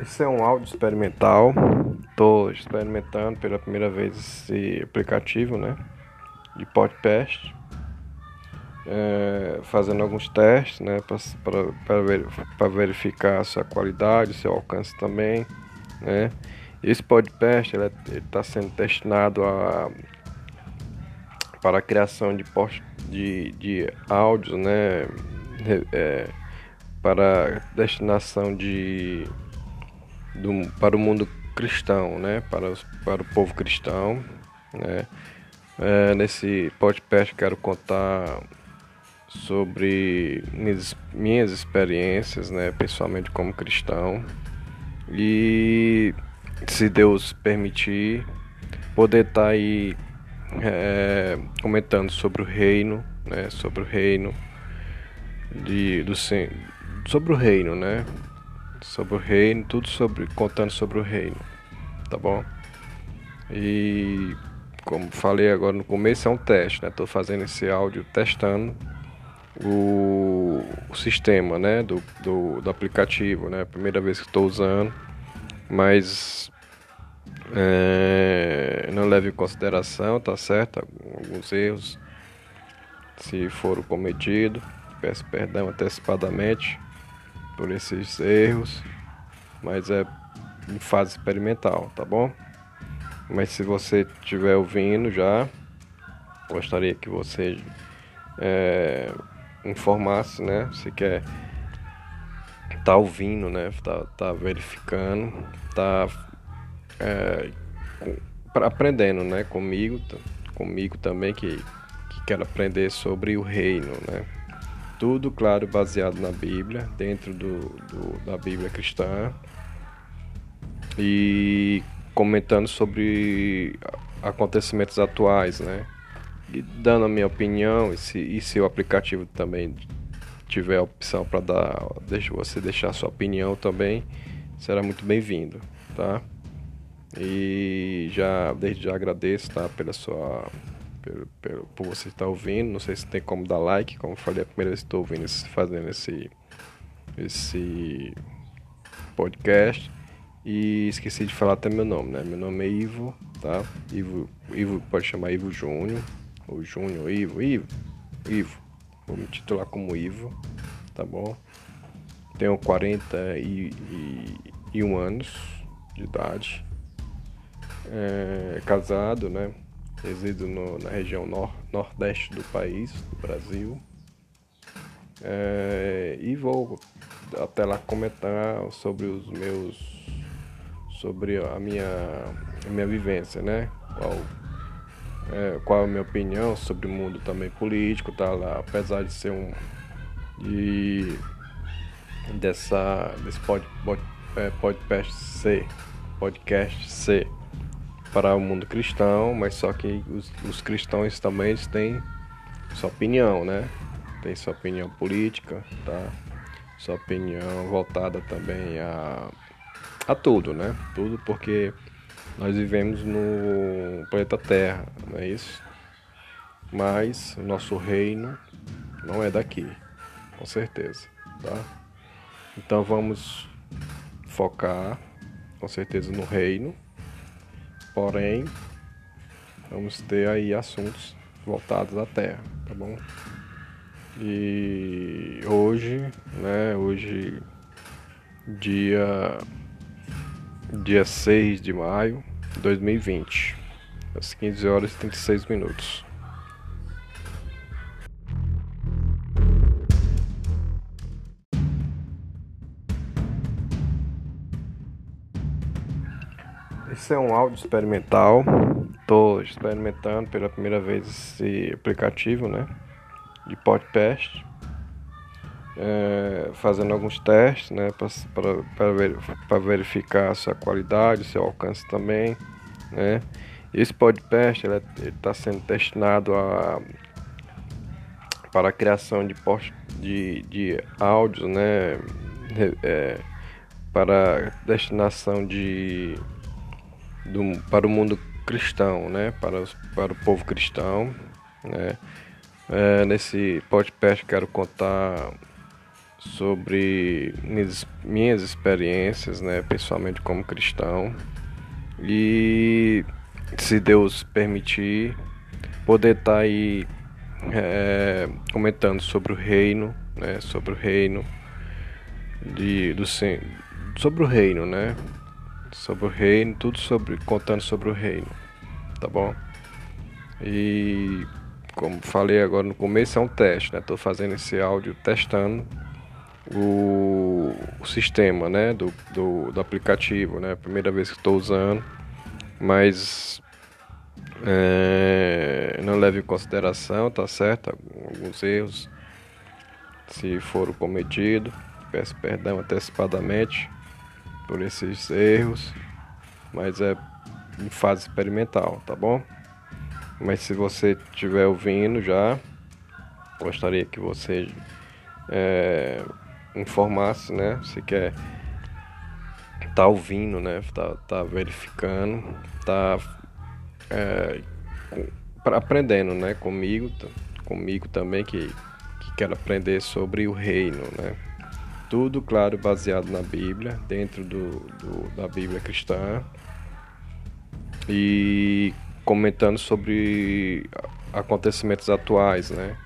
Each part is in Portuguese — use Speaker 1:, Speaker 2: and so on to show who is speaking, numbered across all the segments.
Speaker 1: Esse é um áudio experimental. Estou experimentando pela primeira vez esse aplicativo, né? De podcast. É, fazendo alguns testes, né? Para ver, verificar a sua qualidade, seu alcance também, né? Esse podcast está sendo destinado a, para a criação de, post, de, de áudios, né? É, para destinação de do, para o mundo cristão, né? Para, para o povo cristão, né? É, nesse podcast quero contar sobre minhas, minhas experiências, né? Pessoalmente como cristão e se Deus permitir poder estar tá aí é, comentando sobre o reino, né? Sobre o reino de, do sobre o reino, né? Sobre o reino, tudo sobre contando sobre o reino, tá bom? E como falei agora no começo é um teste, né? Tô fazendo esse áudio testando o, o sistema, né? Do, do, do, aplicativo, né? Primeira vez que estou usando, mas é, não leve em consideração, tá certo? Alguns erros, se foram cometidos, peço perdão antecipadamente por esses erros, mas é em fase experimental, tá bom? Mas se você estiver ouvindo já, gostaria que você é, informasse, né? Se quer tá ouvindo, né? Tá, tá verificando, tá é, aprendendo, né? Comigo, comigo também que, que quero aprender sobre o reino, né? Tudo, claro, baseado na Bíblia, dentro do, do, da Bíblia cristã. E comentando sobre acontecimentos atuais, né? E dando a minha opinião, e se, e se o aplicativo também tiver a opção para dar, deixa você deixar sua opinião também, será muito bem-vindo, tá? E já desde já agradeço, tá, pela sua pelo, pelo, por você estar ouvindo. Não sei se tem como dar like, como falei a primeira vez que estou ouvindo, fazendo esse, esse podcast. E esqueci de falar até meu nome, né? Meu nome é Ivo, tá? Ivo, Ivo pode chamar Ivo Júnior, ou Júnior, Ivo, Ivo, Ivo. Vou me titular como Ivo, tá bom? Tenho 41 anos de idade. É, casado, né? Resido no, na região nor, nordeste do país, do Brasil. É, e vou até lá comentar sobre os meus sobre a minha, a minha vivência, né? Qual, é, qual a minha opinião sobre o mundo também político, tá lá, apesar de ser um de dessa desse pod, pod, é, podcast C, podcast C para o mundo cristão, mas só que os, os cristãos também têm sua opinião, né? Tem sua opinião política, tá? Sua opinião voltada também a, a tudo, né? Tudo porque nós vivemos no planeta Terra, não é isso? Mas o nosso reino não é daqui, com certeza, tá? Então vamos focar com certeza no reino Porém, vamos ter aí assuntos voltados à Terra, tá bom? E hoje, né, hoje dia dia 6 de maio de 2020, às 15 horas e 36 minutos. Esse é um áudio experimental. Estou experimentando pela primeira vez esse aplicativo, né? De podcast. É, fazendo alguns testes, né? Para ver, verificar a sua qualidade, seu alcance também, né? Esse podcast está sendo destinado a para a criação de post, de, de áudios, né? É, para destinação de do, para o mundo cristão, né? Para, para o povo cristão, né? É, nesse podcast quero contar sobre minhas, minhas experiências, né, pessoalmente como cristão. E se Deus permitir, poder estar tá aí é, comentando sobre o reino, né, sobre o reino de, do sobre o reino, né, sobre o reino, tudo sobre contando sobre o reino, tá bom? E como falei agora no começo é um teste, né? Tô fazendo esse áudio testando o, o sistema, né, do, do, do aplicativo, né? Primeira vez que estou usando, mas é, não leve em consideração, tá certo? Alguns erros, se foram cometidos, peço perdão antecipadamente por esses erros, mas é em fase experimental, tá bom? Mas se você estiver ouvindo já, gostaria que você é, informasse, né? Se quer tá ouvindo, né? Tá, tá verificando, tá é, aprendendo, né? Comigo, comigo também que, que quero aprender sobre o reino, né? Tudo, claro, baseado na Bíblia, dentro do, do da Bíblia cristã e comentando sobre acontecimentos atuais, né?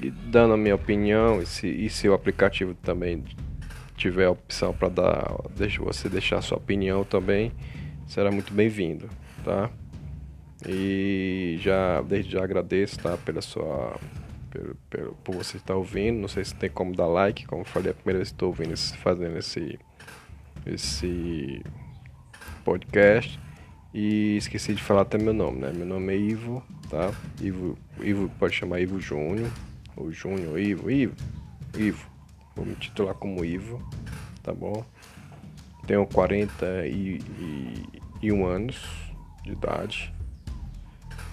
Speaker 1: E dando a minha opinião, e se, e se o aplicativo também tiver a opção para dar, deixa você deixar sua opinião também, será muito bem-vindo, tá? E já desde já agradeço, tá, pela sua pelo, pelo, por você estar ouvindo. Não sei se tem como dar like, como falei a primeira vez que estou ouvindo fazendo esse esse podcast. E esqueci de falar até meu nome, né? Meu nome é Ivo, tá? Ivo, Ivo pode chamar Ivo Júnior, ou Júnior, Ivo, Ivo, Ivo. Vou me titular como Ivo, tá bom? Tenho 41 anos de idade.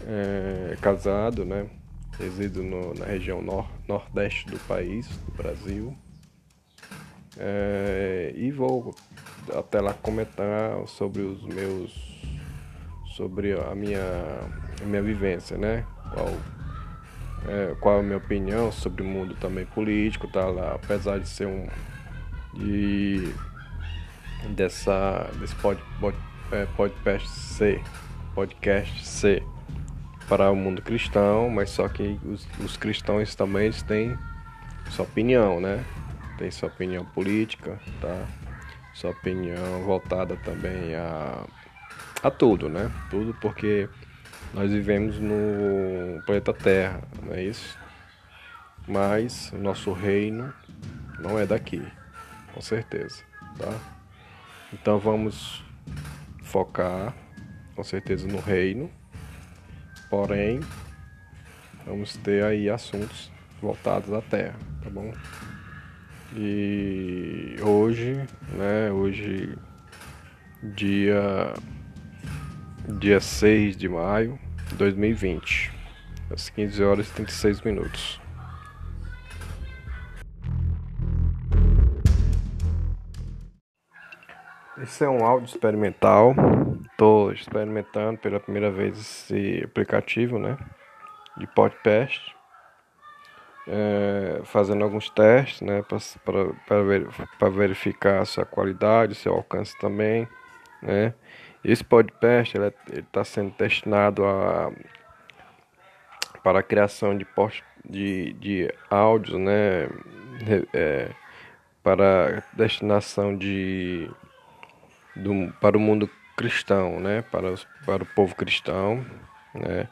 Speaker 1: É, casado, né? Resido no, na região nor, nordeste do país, do Brasil. É, e vou até lá comentar sobre os meus. sobre a minha, a minha vivência, né? Qual é, qual é a minha opinião sobre o mundo também político, tá lá, apesar de ser um de dessa desse pod, pod, é, podcast C, podcast C para o mundo cristão, mas só que os, os cristãos também eles têm sua opinião, né? Tem sua opinião política, tá? Sua opinião voltada também a a tudo, né? Tudo porque nós vivemos no planeta Terra, não é isso? Mas o nosso reino não é daqui, com certeza, tá? Então vamos focar com certeza no reino, porém vamos ter aí assuntos voltados à Terra, tá bom? E hoje, né, hoje dia dia 6 de maio de 2020, às 15 horas e 36 minutos. Esse é um áudio experimental. Estou experimentando pela primeira vez esse aplicativo, né? De podcast. É, fazendo alguns testes, né? Para ver, verificar a sua qualidade, seu alcance também, né? Esse podcast está sendo destinado a, para a criação de, post, de, de áudios, né? É, para destinação de do, para o mundo cristão, né? Para, os, para o povo cristão, né?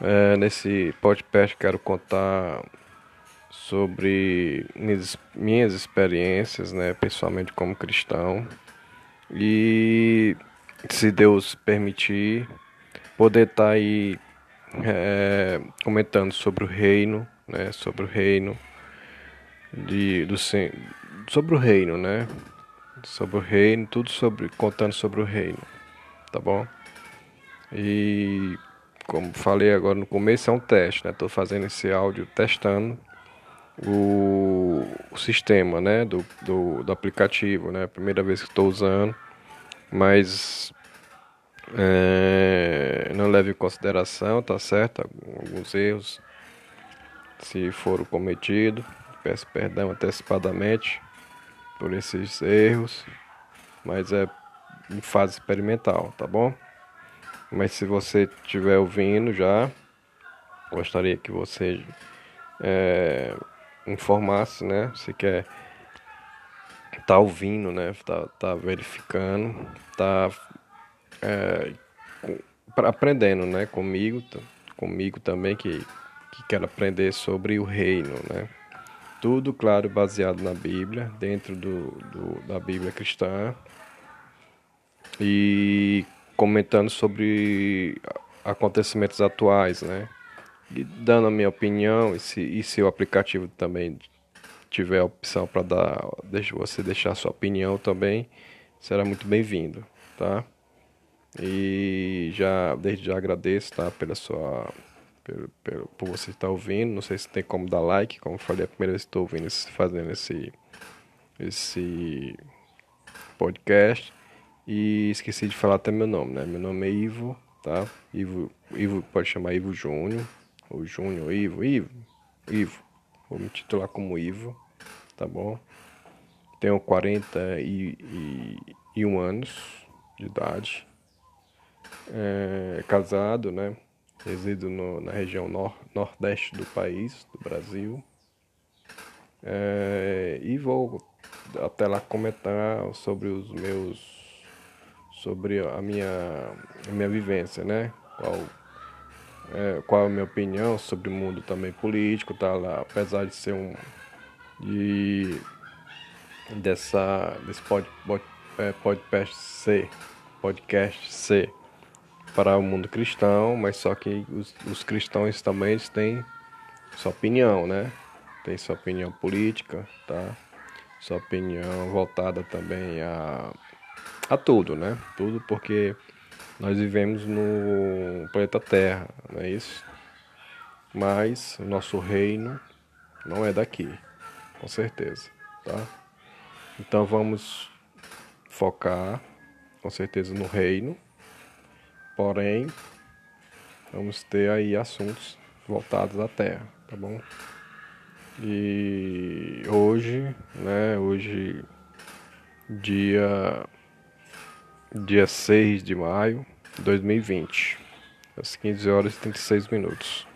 Speaker 1: É, nesse podcast quero contar sobre minhas, minhas experiências, né? Pessoalmente como cristão e se Deus permitir, poder estar tá aí é, comentando sobre o reino, né, sobre o reino de, do sobre o reino, né, sobre o reino, tudo sobre contando sobre o reino, tá bom? E como falei agora no começo é um teste, né? Tô fazendo esse áudio testando o, o sistema, né, do, do, do aplicativo, né? Primeira vez que estou usando mas é, não leve em consideração, tá certo? Alguns erros, se foram cometidos, peço perdão antecipadamente por esses erros, mas é em fase experimental, tá bom? Mas se você estiver ouvindo já, gostaria que você é, informasse, né? Se quer tá ouvindo, né? Tá, tá verificando, tá é, aprendendo, né? Comigo, comigo também que, que quero aprender sobre o reino, né? Tudo, claro, baseado na Bíblia, dentro do, do da Bíblia cristã. E comentando sobre acontecimentos atuais, né? E dando a minha opinião, e se, e se o aplicativo também tiver a opção para dar, deixa você deixar a sua opinião também, será muito bem-vindo, tá? E já desde já agradeço, tá, pela sua pelo, pelo, por você estar ouvindo. Não sei se tem como dar like, como eu falei a primeira vez que estou ouvindo esse, fazendo esse esse podcast. E esqueci de falar até meu nome, né? Meu nome é Ivo, tá? Ivo, Ivo pode chamar Ivo Júnior, ou Júnior, Ivo, Ivo, Ivo. Vou me titular como Ivo, tá bom? Tenho 41 anos de idade. É, casado, né? Resido no, na região nor, nordeste do país, do Brasil. É, e vou até lá comentar sobre os meus sobre a minha, a minha vivência, né? Qual, é, qual a minha opinião sobre o mundo também político, tá lá, apesar de ser um de dessa desse pod, pod, é, podcast C, podcast C para o mundo cristão, mas só que os, os cristãos também têm sua opinião, né? Tem sua opinião política, tá? Sua opinião voltada também a a tudo, né? Tudo porque nós vivemos no planeta Terra, não é isso? Mas o nosso reino não é daqui, com certeza, tá? Então vamos focar com certeza no reino, porém vamos ter aí assuntos voltados à Terra, tá bom? E hoje, né, hoje dia dia 6 de maio de 2020, às 15 horas e 36 minutos.